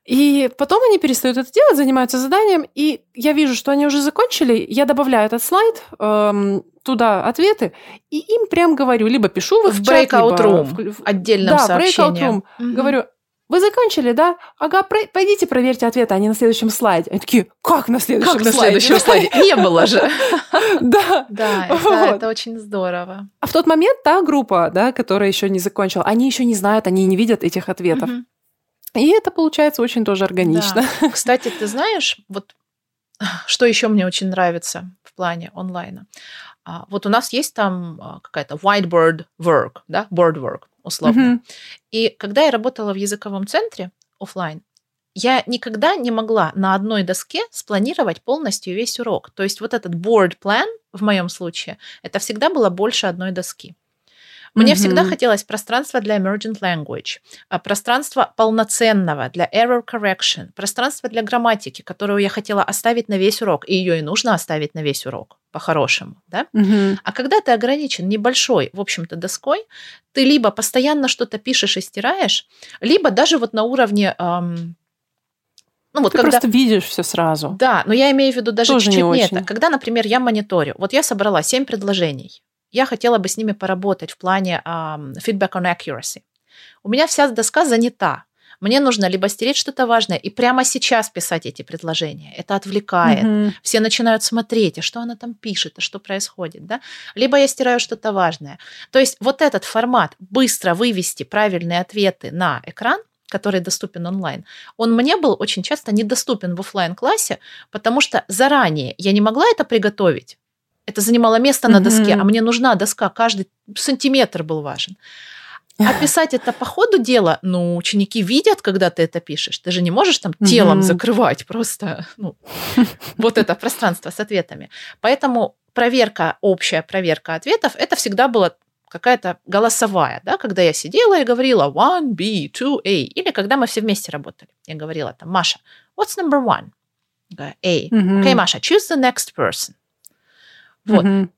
И потом они перестают это делать, занимаются заданием, и я вижу, что они уже закончили, я добавляю этот слайд, эм, туда ответы, и им прям говорю, либо пишу в, в чат, breakout либо в отдельном да, сообщении. breakout room, mm-hmm. говорю, вы закончили, да? Ага, про... пойдите проверьте ответы, они на следующем слайде. Они такие, как на следующем как слайде? на следующем слайде? Не было же. Да. Да, это очень здорово. А в тот момент та группа, да, которая еще не закончила, они еще не знают, они не видят этих ответов. И это получается очень тоже органично. Да. Кстати, ты знаешь, вот что еще мне очень нравится в плане онлайна. А, вот у нас есть там а, какая-то whiteboard work, да, board work условно. Mm-hmm. И когда я работала в языковом центре офлайн, я никогда не могла на одной доске спланировать полностью весь урок. То есть вот этот board plan в моем случае, это всегда было больше одной доски. Мне mm-hmm. всегда хотелось пространство для emergent language, а, пространство полноценного для error correction, пространство для грамматики, которую я хотела оставить на весь урок, и ее и нужно оставить на весь урок по-хорошему, да? Mm-hmm. А когда ты ограничен небольшой, в общем-то, доской, ты либо постоянно что-то пишешь и стираешь, либо даже вот на уровне эм, ну, вот Ты когда... просто видишь все сразу. Да, но я имею в виду даже чуть-чуть не, не это. Когда, например, я мониторю, вот я собрала 7 предложений я хотела бы с ними поработать в плане um, feedback on accuracy. У меня вся доска занята. Мне нужно либо стереть что-то важное и прямо сейчас писать эти предложения. Это отвлекает. Mm-hmm. Все начинают смотреть, а что она там пишет, а что происходит, да? Либо я стираю что-то важное. То есть вот этот формат быстро вывести правильные ответы на экран, который доступен онлайн, он мне был очень часто недоступен в офлайн классе потому что заранее я не могла это приготовить это занимало место на доске, а мне нужна доска, каждый сантиметр был важен. А писать это по ходу дела, ну, ученики видят, когда ты это пишешь. Ты же не можешь там телом mm закрывать просто ну, вот это пространство с ответами. Поэтому проверка, общая проверка ответов, это всегда была какая-то голосовая, да, когда я сидела и говорила one, B, two, A, или когда мы все вместе работали. Я говорила там, Маша, what's number one? A. Mm-hmm. Okay, Маша, choose the next person. Вот. Mm-hmm.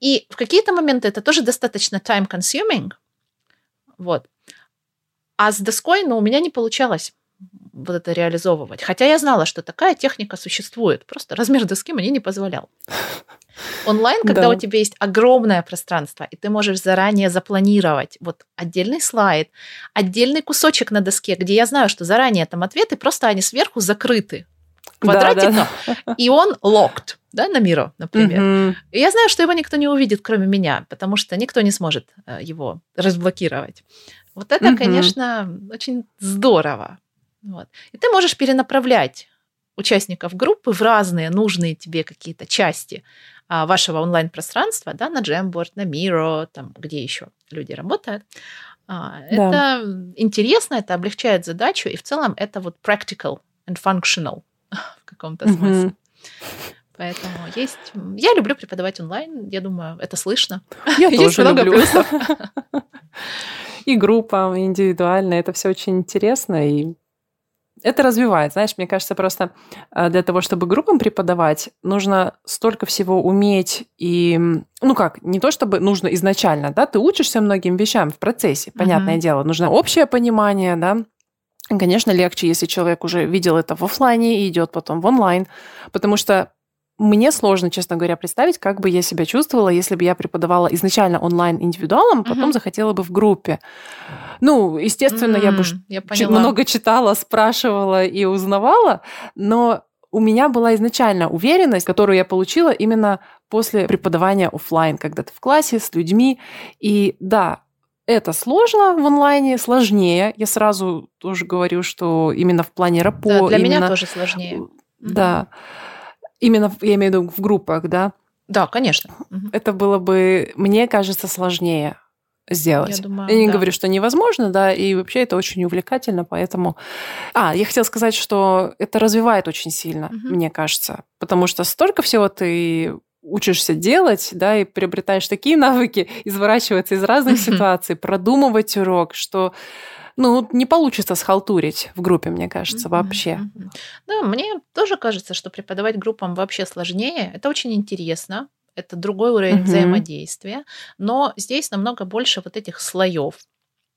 И в какие-то моменты это тоже достаточно time-consuming. Вот. А с доской, ну, у меня не получалось вот это реализовывать. Хотя я знала, что такая техника существует. Просто размер доски мне не позволял. Онлайн, когда да. у тебя есть огромное пространство, и ты можешь заранее запланировать вот отдельный слайд, отдельный кусочек на доске, где я знаю, что заранее там ответы, просто они сверху закрыты квадратиком, да, да. и он locked да, на Миро, например. Mm-hmm. И я знаю, что его никто не увидит, кроме меня, потому что никто не сможет э, его разблокировать. Вот это, mm-hmm. конечно, очень здорово. Вот. И ты можешь перенаправлять участников группы в разные нужные тебе какие-то части а, вашего онлайн-пространства, да, на Jamboard, на Miro, там, где еще люди работают. А, да. Это интересно, это облегчает задачу, и в целом это вот practical and functional в каком-то смысле. Поэтому есть... Я люблю преподавать онлайн, я думаю, это слышно. Я есть тоже много люблю. плюсов. И группа, и индивидуально, это все очень интересно, и это развивает. Знаешь, мне кажется, просто э, для того, чтобы группам преподавать, нужно столько всего уметь и, ну как, не то чтобы нужно изначально, да, ты учишься многим вещам в процессе, понятное uh-huh. дело, нужно общее понимание, да, Конечно, легче, если человек уже видел это в офлайне и идет потом в онлайн, потому что мне сложно, честно говоря, представить, как бы я себя чувствовала, если бы я преподавала изначально онлайн индивидуалом, потом uh-huh. захотела бы в группе. Ну, естественно, mm-hmm, я бы я много читала, спрашивала и узнавала, но у меня была изначально уверенность, которую я получила именно после преподавания офлайн, когда ты в классе с людьми. И да, это сложно в онлайне, сложнее. Я сразу тоже говорю, что именно в плане рапо... Да, для именно... меня тоже сложнее. Да. Именно, я имею в виду, в группах, да? Да, конечно. Это было бы, мне кажется, сложнее сделать. Я, думаю, я не да. говорю, что невозможно, да, и вообще это очень увлекательно, поэтому... А, я хотела сказать, что это развивает очень сильно, угу. мне кажется, потому что столько всего ты учишься делать, да, и приобретаешь такие навыки, изворачиваться из разных ситуаций, продумывать урок, что ну, не получится схалтурить в группе, мне кажется, вообще. Да, мне тоже кажется, что преподавать группам вообще сложнее. Это очень интересно, это другой уровень взаимодействия, но здесь намного больше вот этих слоев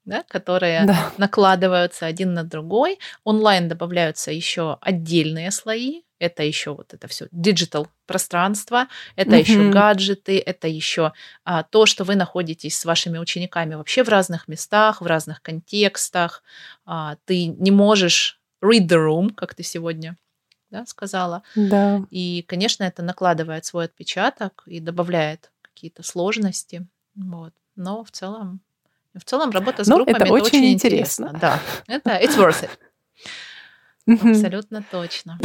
да, которые да. накладываются один на другой. Онлайн добавляются еще отдельные слои. Это еще вот это все digital пространство, это mm еще гаджеты, это еще а, то, что вы находитесь с вашими учениками вообще в разных местах, в разных контекстах. А, ты не можешь read the room, как ты сегодня да, сказала. Да. И, конечно, это накладывает свой отпечаток и добавляет какие-то сложности. Вот. Но в целом в целом работа с Но группами это, это очень, очень интересно. интересно. Да, это it's worth it. Абсолютно точно.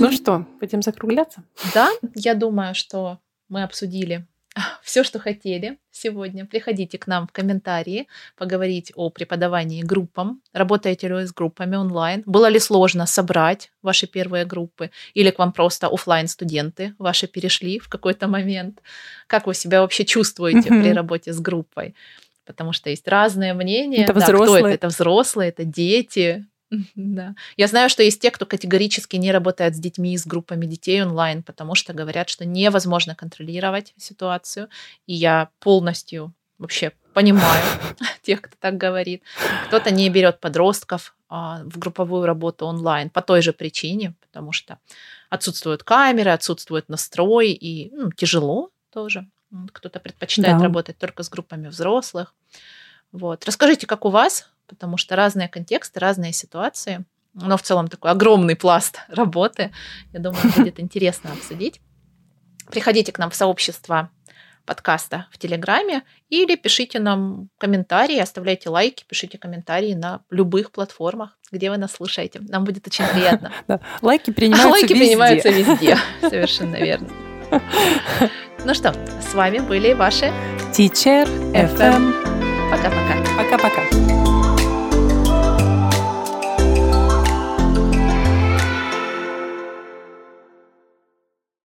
Ну что, будем закругляться? Да, я думаю, что мы обсудили все, что хотели сегодня. Приходите к нам в комментарии поговорить о преподавании группам. Работаете ли вы с группами онлайн? Было ли сложно собрать ваши первые группы? Или к вам просто офлайн студенты ваши перешли в какой-то момент? Как вы себя вообще чувствуете при работе с группой? Потому что есть разные мнения. Это да, взрослые. Кто это? это взрослые, это дети, да. Я знаю, что есть те, кто категорически не работает с детьми, с группами детей онлайн, потому что говорят, что невозможно контролировать ситуацию. И я полностью вообще понимаю тех, кто так говорит. Кто-то не берет подростков а, в групповую работу онлайн по той же причине, потому что отсутствуют камеры, отсутствует настрой, и ну, тяжело тоже. Кто-то предпочитает да. работать только с группами взрослых. Вот. Расскажите, как у вас потому что разные контексты, разные ситуации, но в целом такой огромный пласт работы, я думаю, будет интересно обсудить. Приходите к нам в сообщество подкаста в Телеграме или пишите нам комментарии, оставляйте лайки, пишите комментарии на любых платформах, где вы нас слушаете. Нам будет очень приятно. Лайки принимаются Лайки везде. принимаются везде. Совершенно верно. Ну что, с вами были ваши Teacher FM. Пока-пока. Пока-пока.